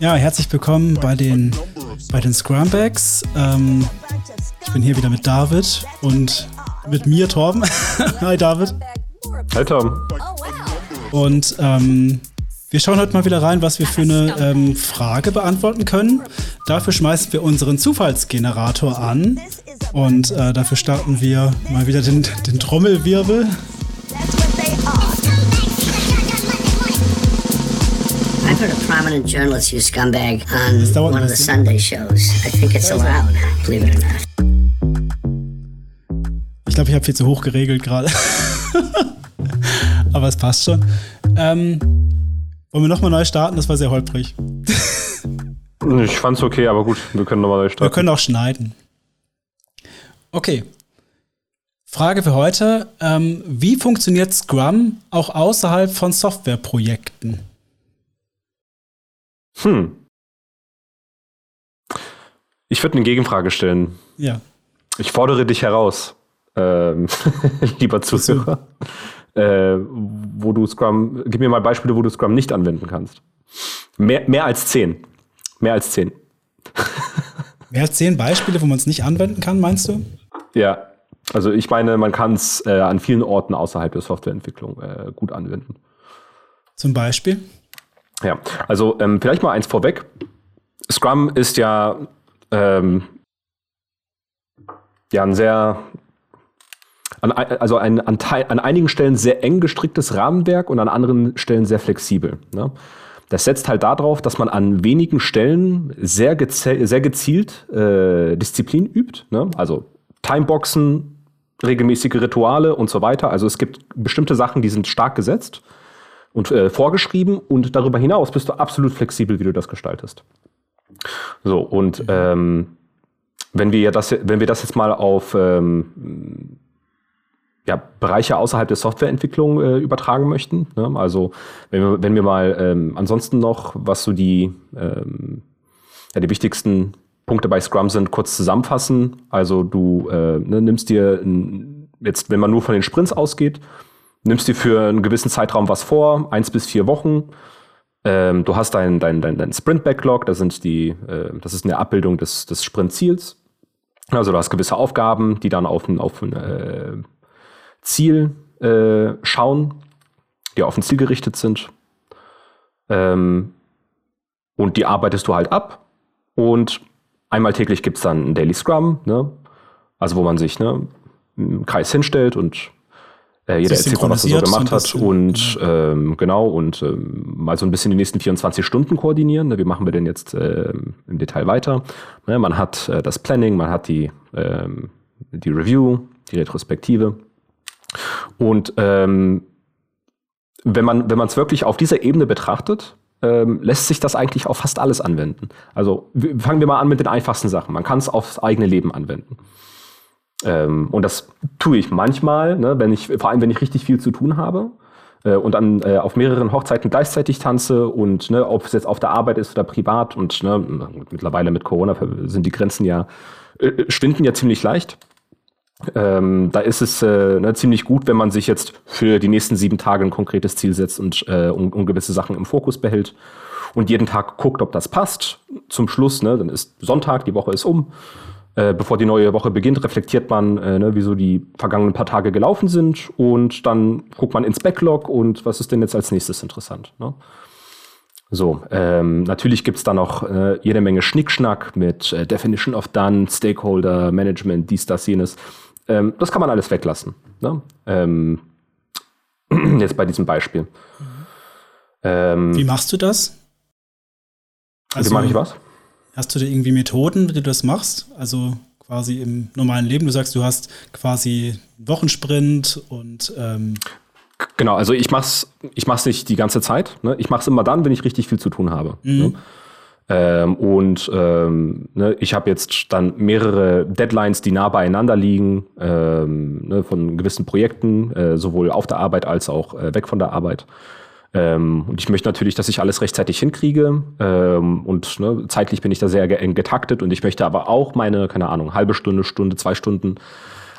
Ja, herzlich willkommen bei den, bei den Scrumbags. Ähm, ich bin hier wieder mit David und mit mir, Torben. Hi, David. Hi, Tom. Und ähm, wir schauen heute mal wieder rein, was wir für eine ähm, Frage beantworten können. Dafür schmeißen wir unseren Zufallsgenerator an. Und äh, dafür starten wir mal wieder den, den Trommelwirbel. Prominent journalist use scumbag on one of the Sunday shows. I think it's allowed, believe it or not. Ich glaube, ich habe viel zu hoch geregelt gerade. Aber es passt schon. Ähm, wollen wir nochmal neu starten? Das war sehr holprig. Ich fand's okay, aber gut, wir können nochmal neu starten. Wir können auch schneiden. Okay. Frage für heute. Ähm, wie funktioniert Scrum auch außerhalb von Softwareprojekten? Hm. Ich würde eine Gegenfrage stellen. Ja. Ich fordere dich heraus, ähm, lieber Zuhörer, äh, wo du Scrum, gib mir mal Beispiele, wo du Scrum nicht anwenden kannst. Mehr, mehr als zehn. Mehr als zehn. mehr als zehn Beispiele, wo man es nicht anwenden kann, meinst du? Ja, also ich meine, man kann es äh, an vielen Orten außerhalb der Softwareentwicklung äh, gut anwenden. Zum Beispiel? Ja, also ähm, vielleicht mal eins vorweg. Scrum ist ja, ähm, ja ein sehr, an, also ein, an, an, einigen Stellen sehr eng gestricktes Rahmenwerk und an anderen Stellen sehr flexibel. Ne? Das setzt halt darauf, dass man an wenigen Stellen sehr, sehr gezielt äh, Disziplin übt. Ne? Also Timeboxen, regelmäßige Rituale und so weiter. Also es gibt bestimmte Sachen, die sind stark gesetzt und äh, vorgeschrieben und darüber hinaus bist du absolut flexibel, wie du das gestaltest. So, und ähm, wenn wir das, wenn wir das jetzt mal auf ähm, ja, Bereiche außerhalb der Softwareentwicklung äh, übertragen möchten, ne? also wenn wir, wenn wir mal ähm, ansonsten noch, was so die, ähm, ja, die wichtigsten Punkte bei Scrum sind, kurz zusammenfassen. Also du äh, ne, nimmst dir jetzt, wenn man nur von den Sprints ausgeht, nimmst dir für einen gewissen Zeitraum was vor, eins bis vier Wochen. Ähm, du hast dein, dein, dein, dein Sprint-Backlog, das, äh, das ist eine Abbildung des, des Sprint-Ziels. Also du hast gewisse Aufgaben, die dann auf ein, auf ein äh, Ziel äh, schauen, die auf ein Ziel gerichtet sind. Ähm, und die arbeitest du halt ab. Und Einmal täglich gibt es dann ein Daily Scrum, ne? also wo man sich ne, im Kreis hinstellt und äh, jeder erzählt mal, was er so gemacht hat und ähm, genau und ähm, mal so ein bisschen die nächsten 24 Stunden koordinieren. Ne? Wie machen wir denn jetzt äh, im Detail weiter? Ne? Man hat äh, das Planning, man hat die, ähm, die Review, die Retrospektive und ähm, wenn man wenn man es wirklich auf dieser Ebene betrachtet, ähm, lässt sich das eigentlich auf fast alles anwenden. Also fangen wir mal an mit den einfachsten Sachen. Man kann es aufs eigene Leben anwenden. Ähm, und das tue ich manchmal, ne, wenn ich, vor allem wenn ich richtig viel zu tun habe äh, und dann äh, auf mehreren Hochzeiten gleichzeitig tanze und ne, ob es jetzt auf der Arbeit ist oder privat und ne, mittlerweile mit Corona sind die Grenzen ja, äh, schwinden ja ziemlich leicht. Ähm, da ist es äh, ne, ziemlich gut, wenn man sich jetzt für die nächsten sieben Tage ein konkretes Ziel setzt und, äh, um, um gewisse Sachen im Fokus behält und jeden Tag guckt, ob das passt. Zum Schluss, ne, dann ist Sonntag, die Woche ist um. Äh, bevor die neue Woche beginnt, reflektiert man, äh, ne, wieso die vergangenen paar Tage gelaufen sind und dann guckt man ins Backlog und was ist denn jetzt als nächstes interessant. Ne? So, ähm, natürlich gibt's da noch äh, jede Menge Schnickschnack mit äh, Definition of Done, Stakeholder, Management, dies, das, jenes. Ähm, das kann man alles weglassen. Ne? Ähm, jetzt bei diesem Beispiel. Mhm. Ähm, Wie machst du das? Also, Wie mache ich was? Hast du da irgendwie Methoden, wie du das machst? Also quasi im normalen Leben. Du sagst, du hast quasi Wochensprint und ähm Genau, also ich mach's, ich mach's nicht die ganze Zeit. Ne? Ich mach's immer dann, wenn ich richtig viel zu tun habe. Mhm. Ne? Ähm, und ähm, ne, ich habe jetzt dann mehrere Deadlines, die nah beieinander liegen, ähm, ne, von gewissen Projekten, äh, sowohl auf der Arbeit als auch äh, weg von der Arbeit. Ähm, und ich möchte natürlich, dass ich alles rechtzeitig hinkriege. Ähm, und ne, zeitlich bin ich da sehr eng getaktet. Und ich möchte aber auch meine, keine Ahnung, halbe Stunde, Stunde, zwei Stunden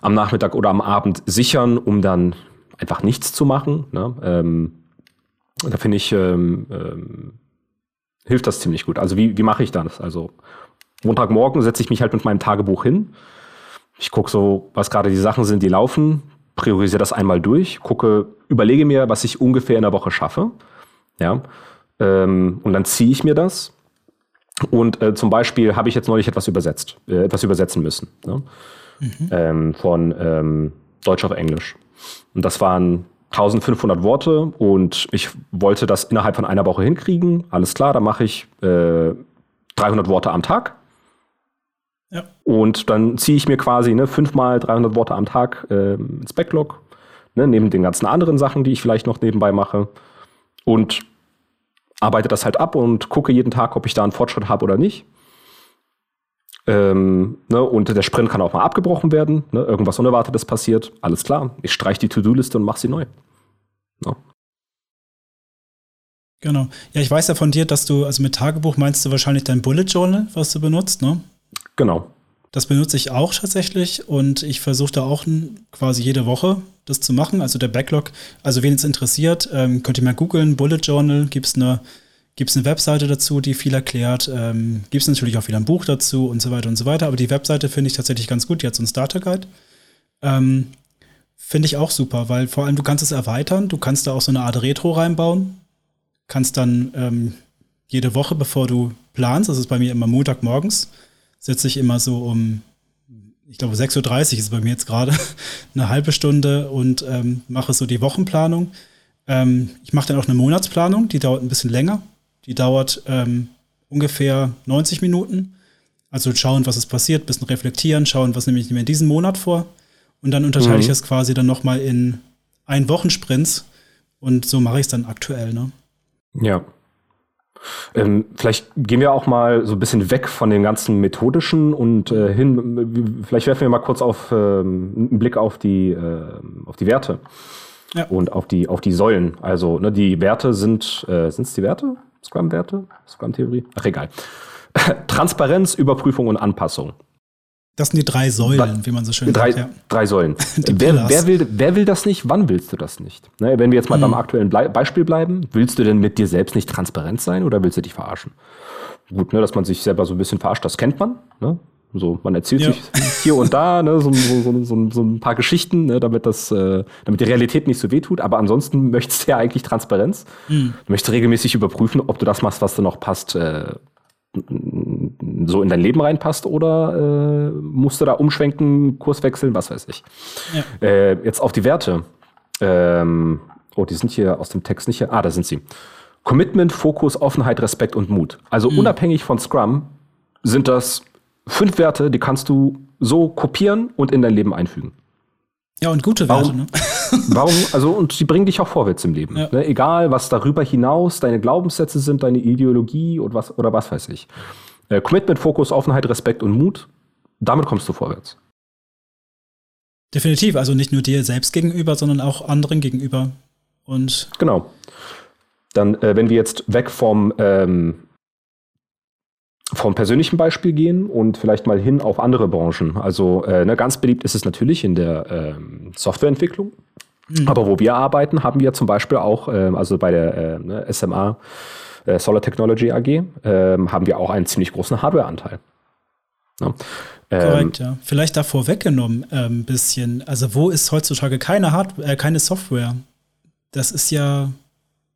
am Nachmittag oder am Abend sichern, um dann einfach nichts zu machen. Ne? Ähm, da finde ich, ähm, ähm, hilft das ziemlich gut. Also wie, wie mache ich das? Also Montagmorgen setze ich mich halt mit meinem Tagebuch hin. Ich gucke so, was gerade die Sachen sind, die laufen, priorisiere das einmal durch, gucke, überlege mir, was ich ungefähr in der Woche schaffe. Ja. Ähm, und dann ziehe ich mir das. Und äh, zum Beispiel habe ich jetzt neulich etwas übersetzt, äh, etwas übersetzen müssen. Ne? Mhm. Ähm, von ähm, Deutsch auf Englisch. Und das waren 1500 Worte und ich wollte das innerhalb von einer Woche hinkriegen. Alles klar, dann mache ich äh, 300 Worte am Tag. Ja. Und dann ziehe ich mir quasi ne, fünfmal 300 Worte am Tag äh, ins Backlog, ne, neben den ganzen anderen Sachen, die ich vielleicht noch nebenbei mache. Und arbeite das halt ab und gucke jeden Tag, ob ich da einen Fortschritt habe oder nicht. Ähm, ne, und der Sprint kann auch mal abgebrochen werden. Ne, irgendwas Unerwartetes passiert. Alles klar. Ich streiche die To-Do-Liste und mache sie neu. Ne? Genau. Ja, ich weiß ja von dir, dass du, also mit Tagebuch meinst du wahrscheinlich dein Bullet Journal, was du benutzt, ne? Genau. Das benutze ich auch tatsächlich und ich versuche da auch quasi jede Woche das zu machen. Also der Backlog, also wen es interessiert, ähm, könnt ihr mal googeln, Bullet Journal, gibt es eine Gibt es eine Webseite dazu, die viel erklärt? Ähm, Gibt es natürlich auch wieder ein Buch dazu und so weiter und so weiter. Aber die Webseite finde ich tatsächlich ganz gut. Die hat so einen Starter Guide. Ähm, finde ich auch super, weil vor allem du kannst es erweitern. Du kannst da auch so eine Art Retro reinbauen. Kannst dann ähm, jede Woche, bevor du planst, das ist bei mir immer Montagmorgens, sitze ich immer so um, ich glaube 6.30 Uhr ist bei mir jetzt gerade, eine halbe Stunde und ähm, mache so die Wochenplanung. Ähm, ich mache dann auch eine Monatsplanung, die dauert ein bisschen länger. Die dauert ähm, ungefähr 90 Minuten. Also schauen, was ist passiert, bisschen reflektieren, schauen, was nehme ich mir in diesem Monat vor. Und dann unterteile mhm. ich es quasi dann nochmal in ein Wochensprints. Und so mache ich es dann aktuell, ne? Ja. Ähm, vielleicht gehen wir auch mal so ein bisschen weg von den ganzen methodischen und äh, hin, vielleicht werfen wir mal kurz auf ähm, einen Blick auf die, äh, auf die Werte ja. und auf die, auf die Säulen. Also ne, die Werte sind, äh, sind es die Werte? Scrum-Werte? Scrum-Theorie? Ach, egal. Transparenz, Überprüfung und Anpassung. Das sind die drei Säulen, wie man so schön drei, sagt. Ja. Drei Säulen. wer, wer, will, wer will das nicht? Wann willst du das nicht? Ne, wenn wir jetzt mal mhm. beim aktuellen Blei Beispiel bleiben, willst du denn mit dir selbst nicht transparent sein oder willst du dich verarschen? Gut, ne, dass man sich selber so ein bisschen verarscht, das kennt man. Ne? So, man erzählt ja. sich hier und da ne, so, so, so, so, ein paar Geschichten, ne, damit, das, äh, damit die Realität nicht so wehtut. Aber ansonsten möchtest du ja eigentlich Transparenz. Mhm. Du möchtest regelmäßig überprüfen, ob du das machst, was du noch passt, äh, so in dein Leben reinpasst oder äh, musst du da umschwenken, Kurs wechseln, was weiß ich. Ja. Äh, jetzt auf die Werte. Ähm, oh, die sind hier aus dem Text nicht hier. Ah, da sind sie. Commitment, Fokus, Offenheit, Respekt und Mut. Also mhm. unabhängig von Scrum sind das fünf Werte, die kannst du so kopieren und in dein Leben einfügen. Ja, und gute Werte, warum, ne? warum, also, und die bringen dich auch vorwärts im Leben. Ja. Ne? Egal, was darüber hinaus deine Glaubenssätze sind, deine Ideologie und was, oder was weiß ich. Äh, Commitment, Fokus, Offenheit, Respekt und Mut, damit kommst du vorwärts. Definitiv, also nicht nur dir selbst gegenüber, sondern auch anderen gegenüber. Und genau. Dann, äh, wenn wir jetzt weg vom ähm, vom persönlichen Beispiel gehen und vielleicht mal hin auf andere Branchen. Also äh, ne, ganz beliebt ist es natürlich in der ähm, Softwareentwicklung. Mhm. Aber wo wir arbeiten, haben wir zum Beispiel auch, äh, also bei der äh, ne, SMA äh, Solar Technology AG, äh, haben wir auch einen ziemlich großen Hardwareanteil. Ja. Ähm, Korrekt, ja. Vielleicht davor weggenommen ein ähm, bisschen. Also wo ist heutzutage keine Hard äh, keine Software? Das ist ja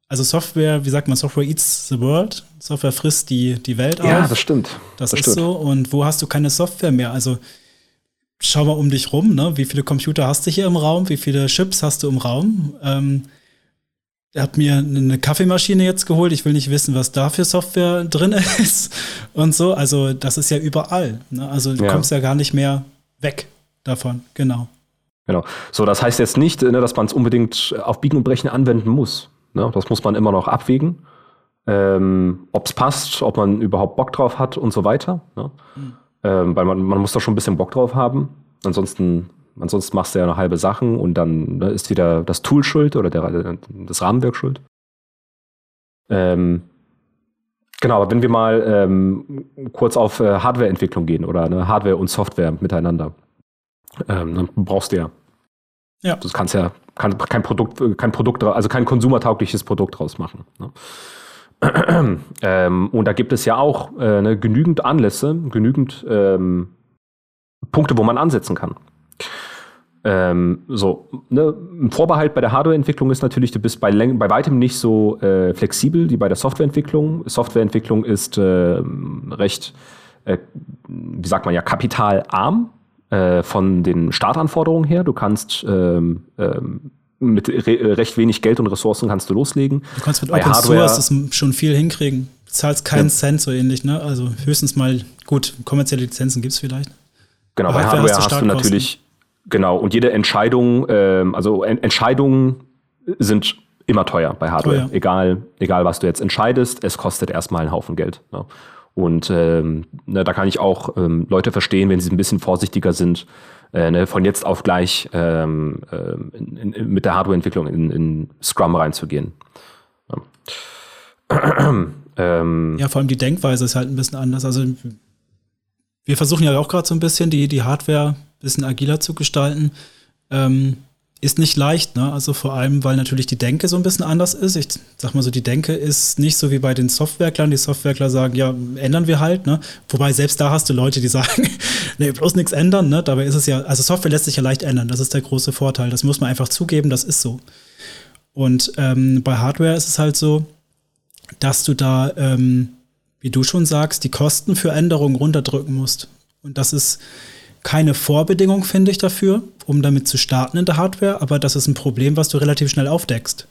also Software, wie sagt man, Software eats the world. Software frisst die, die Welt auf. Ja, das stimmt. Das, das ist stimmt. so. Und wo hast du keine Software mehr? Also schau mal um dich rum, ne? Wie viele Computer hast du hier im Raum? Wie viele Chips hast du im Raum? Ähm, er hat mir eine Kaffeemaschine jetzt geholt. Ich will nicht wissen, was da für Software drin ist und so. Also das ist ja überall. Ne? Also du ja. kommst ja gar nicht mehr weg davon. Genau. Genau. So, das heißt jetzt nicht, ne, dass man es unbedingt auf Biegen und Brechen anwenden muss. Ne? Das muss man immer noch abwägen. Ähm, ob es passt, ob man überhaupt Bock drauf hat und so weiter. Ne? Mhm. Ähm, weil man, man muss da schon ein bisschen Bock drauf haben. Ansonsten, ansonsten machst du ja noch halbe Sachen und dann ne, ist wieder das Tool schuld oder der, das Rahmenwerk schuld. Ähm, genau, wenn wir mal ähm, kurz auf äh, Hardwareentwicklung gehen oder ne, Hardware und Software miteinander, ähm, dann brauchst du ja Ja. Das kannst ja kann, kein Produkt, kein Produkt, also kein konsumertaugliches Produkt draus machen. Ne? ähm, und da gibt es ja auch äh, ne, genügend Anlässe, genügend ähm, Punkte, wo man ansetzen kann. Ähm, so, ne, ein Vorbehalt bei der Hardwareentwicklung ist natürlich, du bist bei, bei weitem nicht so äh, flexibel wie bei der Softwareentwicklung. Softwareentwicklung ist äh, recht, äh, wie sagt man ja, kapitalarm äh, von den Startanforderungen her. Du kannst ähm, ähm, mit re recht wenig Geld und Ressourcen kannst du loslegen. Du kannst mit Bei Open Hardware, Source schon viel hinkriegen. Du zahlst keinen ja. Cent so ähnlich, ne? Also höchstens mal, gut, kommerzielle Lizenzen gibt es vielleicht. Genau, bei Hardware, hast, du, hast du natürlich, genau, und jede Entscheidung, ähm, also en Entscheidungen sind immer teuer bei Hardware. Teuer. Egal, egal, was du jetzt entscheidest, es kostet erstmal einen Haufen Geld. Ne? Und ähm, ne, da kann ich auch ähm, Leute verstehen, wenn sie ein bisschen vorsichtiger sind, äh, ne, von jetzt auf gleich ähm, äh, in, in, mit der Hardwareentwicklung in, in Scrum reinzugehen. Ja. ähm, ja, vor allem die Denkweise ist halt ein bisschen anders. Also wir versuchen ja auch gerade so ein bisschen die, die Hardware bisschen agiler zu gestalten. Ähm, ist nicht leicht, ne? Also vor allem, weil natürlich die Denke so ein bisschen anders ist. Ich sag mal so, die Denke ist nicht so wie bei den Softwerklern. Die Softwerkler sagen, ja, ändern wir halt, ne? Wobei selbst da hast du Leute, die sagen, nee, bloß nichts ändern, ne? Dabei ist es ja, also Software lässt sich ja leicht ändern. Das ist der große Vorteil. Das muss man einfach zugeben, das ist so. Und ähm, bei Hardware ist es halt so, dass du da, ähm, wie du schon sagst, die Kosten für Änderungen runterdrücken musst. Und das ist keine Vorbedingung, finde ich, dafür, um damit zu starten in der Hardware, aber das ist ein Problem, was du relativ schnell aufdeckst.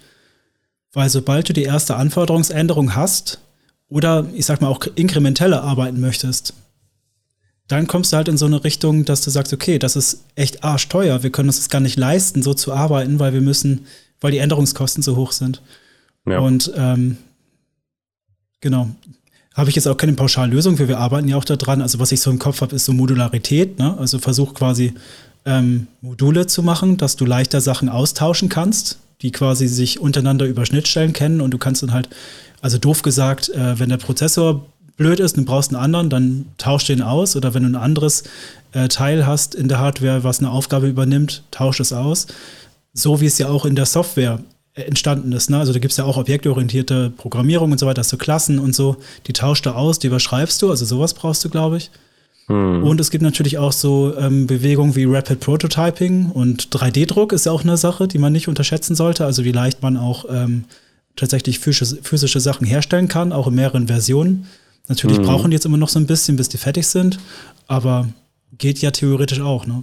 Weil sobald du die erste Anforderungsänderung hast oder ich sag mal auch inkrementeller arbeiten möchtest, dann kommst du halt in so eine Richtung, dass du sagst, okay, das ist echt arschteuer, wir können uns das gar nicht leisten, so zu arbeiten, weil wir müssen, weil die Änderungskosten so hoch sind. Ja. Und ähm, genau, habe ich jetzt auch keine Pauschallösung, für wir arbeiten ja auch daran. Also was ich so im Kopf habe, ist so Modularität. Ne? Also versuch quasi ähm, Module zu machen, dass du leichter Sachen austauschen kannst, die quasi sich untereinander über Schnittstellen kennen und du kannst dann halt, also doof gesagt, äh, wenn der Prozessor blöd ist, du brauchst einen anderen, dann tausch den aus oder wenn du ein anderes äh, Teil hast in der Hardware, was eine Aufgabe übernimmt, tausch es aus. So wie es ja auch in der Software entstanden ist. Ne? Also da gibt es ja auch objektorientierte Programmierung und so weiter, hast du Klassen und so, die tauscht du aus, die überschreibst du, also sowas brauchst du, glaube ich. Hm. Und es gibt natürlich auch so ähm, Bewegungen wie Rapid Prototyping und 3D-Druck ist ja auch eine Sache, die man nicht unterschätzen sollte. Also wie leicht man auch ähm, tatsächlich physische, physische, Sachen herstellen kann, auch in mehreren Versionen. Natürlich hm. brauchen die jetzt immer noch so ein bisschen, bis die fertig sind, aber geht ja theoretisch auch, ne?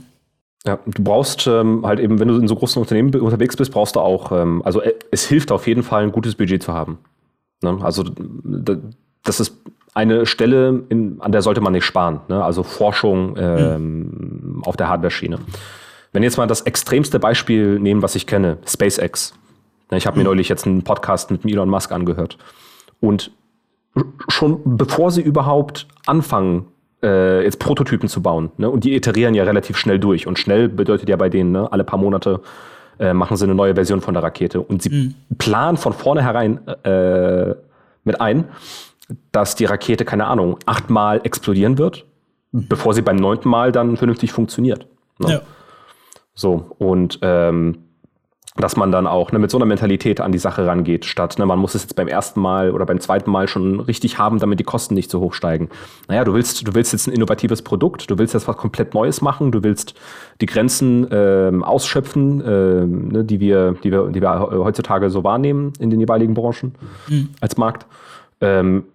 Ja, du brauchst ähm, halt eben, wenn du in so großen Unternehmen unterwegs bist, brauchst du auch, ähm, also äh, es hilft auf jeden Fall, ein gutes Budget zu haben. Ne? Also das ist eine Stelle, in, an der sollte man nicht sparen. Ne? Also Forschung ähm, mhm. auf der Hardware-Schiene. Wenn jetzt mal das extremste Beispiel nehmen, was ich kenne, SpaceX. Ne, ich habe mir mhm. neulich jetzt einen Podcast mit Elon Musk angehört. Und schon bevor sie überhaupt anfangen, äh, jetzt Prototypen zu bauen. Ne? Und die iterieren ja relativ schnell durch. Und schnell bedeutet ja bei denen, ne, alle paar Monate äh, machen sie eine neue Version von der Rakete. Und sie mhm. planen von vornherein äh, mit ein, dass die Rakete, keine Ahnung, achtmal explodieren wird, mhm. bevor sie beim neunten Mal dann vernünftig funktioniert. Ne? Ja. So, und ähm, dass man dann auch ne, mit so einer Mentalität an die Sache rangeht, statt ne, man muss es jetzt beim ersten Mal oder beim zweiten Mal schon richtig haben, damit die Kosten nicht so hoch steigen. Naja, du willst, du willst jetzt ein innovatives Produkt, du willst jetzt was komplett Neues machen, du willst die Grenzen ähm, ausschöpfen, ähm, ne, die, wir, die, wir, die wir heutzutage so wahrnehmen in den jeweiligen Branchen mhm. als Markt. Ähm,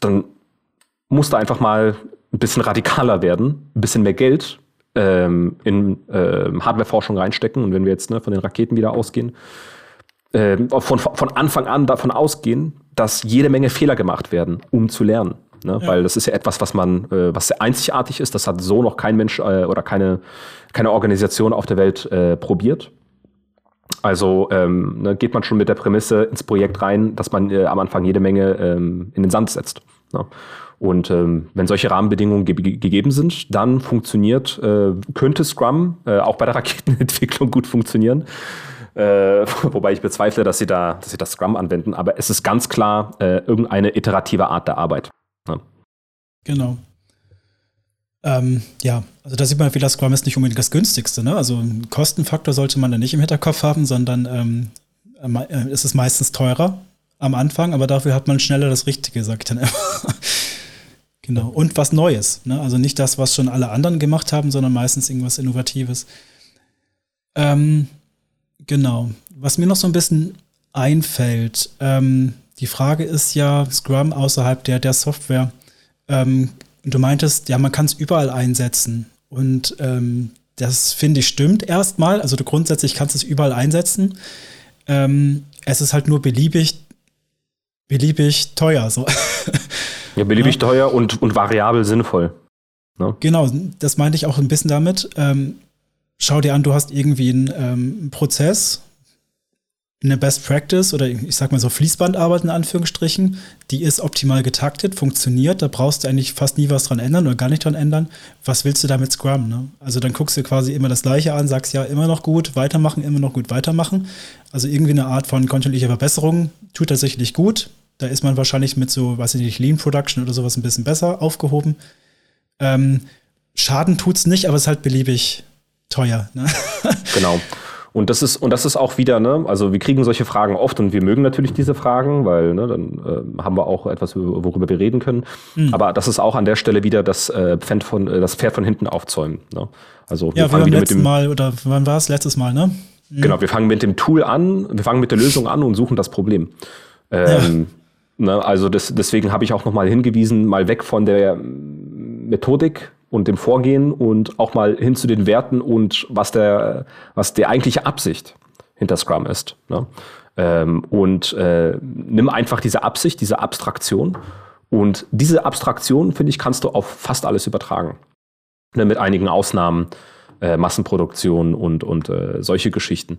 dann musst du einfach mal ein bisschen radikaler werden, ein bisschen mehr Geld ähm, in ähm, Hardwareforschung reinstecken und wenn wir jetzt ne, von den Raketen wieder ausgehen, ähm, von, von Anfang an davon ausgehen, dass jede Menge Fehler gemacht werden, um zu lernen. Ne? Ja. Weil das ist ja etwas, was man, äh, was sehr einzigartig ist. Das hat so noch kein Mensch äh, oder keine, keine Organisation auf der Welt äh, probiert. Also ähm, ne, geht man schon mit der Prämisse ins Projekt rein, dass man äh, am Anfang jede Menge ähm, in den Sand setzt. Ne? Und ähm, wenn solche Rahmenbedingungen ge gegeben sind, dann funktioniert, äh, könnte Scrum äh, auch bei der Raketenentwicklung gut funktionieren. Äh, wobei ich bezweifle, dass sie da, dass sie das Scrum anwenden. Aber es ist ganz klar äh, irgendeine iterative Art der Arbeit. Ja. Genau. Ähm, ja, also da sieht man, wie das Scrum ist nicht unbedingt das günstigste. Ne? Also einen Kostenfaktor sollte man da nicht im Hinterkopf haben, sondern ähm, äh, ist es meistens teurer am Anfang, aber dafür hat man schneller das Richtige, sag ich dann immer. Genau. Und was Neues. Ne? Also nicht das, was schon alle anderen gemacht haben, sondern meistens irgendwas Innovatives. Ähm, genau. Was mir noch so ein bisschen einfällt, ähm, die Frage ist ja, Scrum außerhalb der, der Software. Ähm, du meintest, ja, man kann es überall einsetzen. Und ähm, das finde ich stimmt erstmal. Also du grundsätzlich kannst es überall einsetzen. Ähm, es ist halt nur beliebig, beliebig teuer. So. Ja, beliebig ja. teuer und, und variabel sinnvoll. Ne? Genau, das meinte ich auch ein bisschen damit. Ähm, schau dir an, du hast irgendwie einen ähm, Prozess, eine Best Practice oder ich sag mal so Fließbandarbeit in Anführungsstrichen, die ist optimal getaktet, funktioniert, da brauchst du eigentlich fast nie was dran ändern oder gar nicht dran ändern. Was willst du da mit Scrum? Ne? Also dann guckst du quasi immer das Gleiche an, sagst ja immer noch gut, weitermachen, immer noch gut, weitermachen. Also irgendwie eine Art von kontinuierlicher Verbesserung tut tatsächlich gut. Da ist man wahrscheinlich mit so, weiß ich nicht, Lean Production oder sowas ein bisschen besser aufgehoben. Ähm, Schaden tut's nicht, aber es ist halt beliebig teuer. Ne? Genau. Und das ist, und das ist auch wieder, ne, also wir kriegen solche Fragen oft und wir mögen natürlich diese Fragen, weil ne, dann äh, haben wir auch etwas, worüber wir reden können. Mhm. Aber das ist auch an der Stelle wieder das, äh, Pferd, von, äh, das Pferd von hinten aufzäumen. Ne? Also ja, wir fangen wieder mit dem Mal, oder wann war es? Letztes Mal, ne? Mhm. Genau, wir fangen mit dem Tool an, wir fangen mit der Lösung an und suchen das Problem. Ähm, ja. Ne, also das, deswegen habe ich auch nochmal hingewiesen, mal weg von der Methodik und dem Vorgehen und auch mal hin zu den Werten und was der, was der eigentliche Absicht hinter Scrum ist. Ne? Ähm, und äh, nimm einfach diese Absicht, diese Abstraktion. Und diese Abstraktion, finde ich, kannst du auf fast alles übertragen. Ne? Mit einigen Ausnahmen, äh, Massenproduktion und, und äh, solche Geschichten.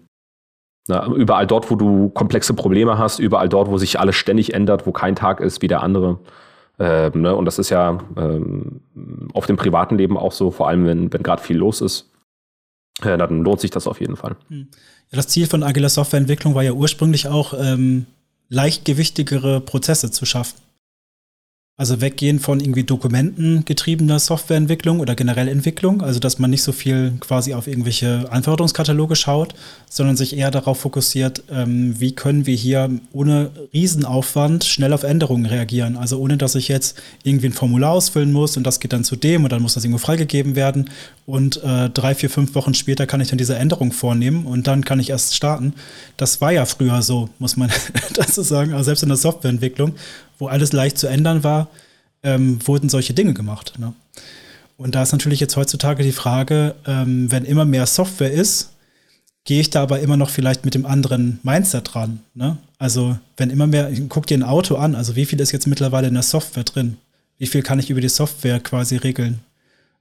Na, überall dort, wo du komplexe Probleme hast, überall dort, wo sich alles ständig ändert, wo kein Tag ist wie der andere, ähm, ne? Und das ist ja ähm, auf dem privaten Leben auch so, vor allem wenn, wenn gerade viel los ist. Äh, dann lohnt sich das auf jeden Fall. Hm. Ja, das Ziel von agiler Softwareentwicklung war ja ursprünglich auch, ähm, leichtgewichtigere Prozesse zu schaffen. Also weggehen von irgendwie dokumentengetriebener Softwareentwicklung oder generell Entwicklung, also dass man nicht so viel quasi auf irgendwelche Anforderungskataloge schaut, sondern sich eher darauf fokussiert, ähm, wie können wir hier ohne Riesenaufwand schnell auf Änderungen reagieren. Also ohne dass ich jetzt irgendwie ein Formular ausfüllen muss und das geht dann zu dem und dann muss das irgendwo freigegeben werden und äh, drei, vier, fünf Wochen später kann ich dann diese Änderung vornehmen und dann kann ich erst starten. Das war ja früher so, muss man dazu sagen, also selbst in der Softwareentwicklung wo alles leicht zu ändern war, ähm, wurden solche Dinge gemacht. Ne? Und da ist natürlich jetzt heutzutage die Frage, ähm, wenn immer mehr Software ist, gehe ich da aber immer noch vielleicht mit dem anderen Mindset dran. Ne? Also wenn immer mehr, guck dir ein Auto an, also wie viel ist jetzt mittlerweile in der Software drin? Wie viel kann ich über die Software quasi regeln?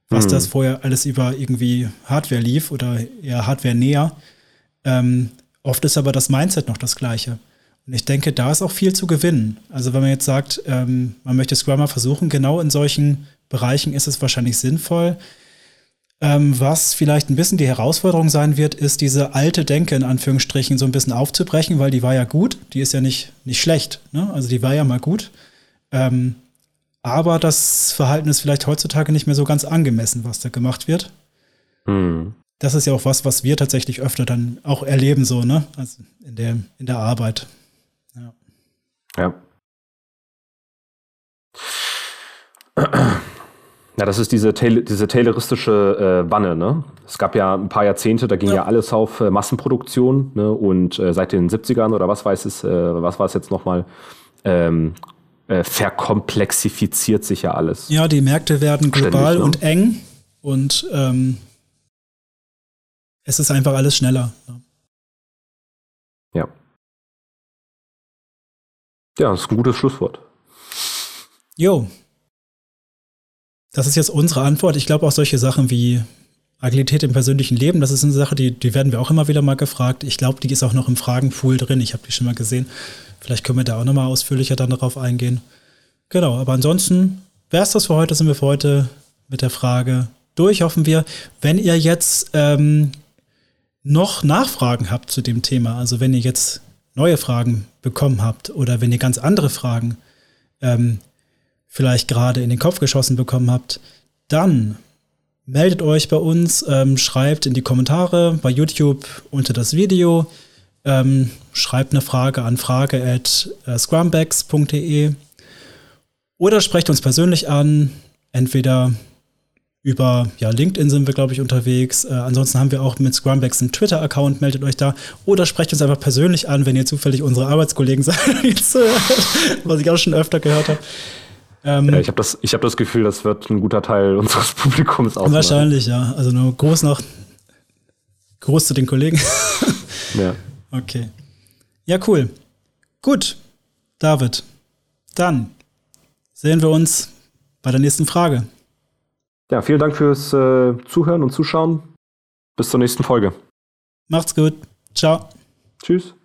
Was hm. das vorher alles über irgendwie Hardware lief oder eher Hardware näher. Ähm, oft ist aber das Mindset noch das gleiche. Und ich denke, da ist auch viel zu gewinnen. Also wenn man jetzt sagt, ähm, man möchte Scrummer versuchen, genau in solchen Bereichen ist es wahrscheinlich sinnvoll. Ähm, was vielleicht ein bisschen die Herausforderung sein wird, ist diese alte Denke in Anführungsstrichen so ein bisschen aufzubrechen, weil die war ja gut, die ist ja nicht, nicht schlecht. Ne? Also die war ja mal gut. Ähm, aber das Verhalten ist vielleicht heutzutage nicht mehr so ganz angemessen, was da gemacht wird. Hm. Das ist ja auch was, was wir tatsächlich öfter dann auch erleben, so, ne? Also in der, in der Arbeit. Ja. Ja. Das ist diese, diese tayloristische äh, Wanne. Ne? Es gab ja ein paar Jahrzehnte, da ging ja, ja alles auf äh, Massenproduktion. Ne? Und äh, seit den 70ern oder was weiß es, äh, was war es jetzt nochmal, ähm, äh, verkomplexifiziert sich ja alles. Ja, die Märkte werden global Ständig, ne? und eng und ähm, es ist einfach alles schneller. Ne? Ja. Ja, das ist ein gutes Schlusswort. Jo. Das ist jetzt unsere Antwort. Ich glaube auch solche Sachen wie Agilität im persönlichen Leben, das ist eine Sache, die, die werden wir auch immer wieder mal gefragt. Ich glaube, die ist auch noch im Fragenpool drin. Ich habe die schon mal gesehen. Vielleicht können wir da auch noch mal ausführlicher dann darauf eingehen. Genau, aber ansonsten wäre es das für heute. Sind wir für heute mit der Frage durch, hoffen wir. Wenn ihr jetzt ähm, noch Nachfragen habt zu dem Thema, also wenn ihr jetzt neue Fragen bekommen habt oder wenn ihr ganz andere Fragen ähm, vielleicht gerade in den Kopf geschossen bekommen habt, dann meldet euch bei uns, ähm, schreibt in die Kommentare bei YouTube unter das Video, ähm, schreibt eine Frage an frage at äh, scrumbags.de oder sprecht uns persönlich an, entweder über ja, LinkedIn sind wir, glaube ich, unterwegs. Äh, ansonsten haben wir auch mit Scrumbags einen Twitter-Account, meldet euch da. Oder sprecht uns einfach persönlich an, wenn ihr zufällig unsere Arbeitskollegen seid, was ich auch schon öfter gehört habe. Ähm, ja, ich habe das, hab das Gefühl, das wird ein guter Teil unseres Publikums ausmachen. Wahrscheinlich, ja. Also nur groß noch. Groß zu den Kollegen. ja. Okay. Ja, cool. Gut, David. Dann sehen wir uns bei der nächsten Frage. Ja, vielen Dank fürs äh, Zuhören und Zuschauen. Bis zur nächsten Folge. Macht's gut. Ciao. Tschüss.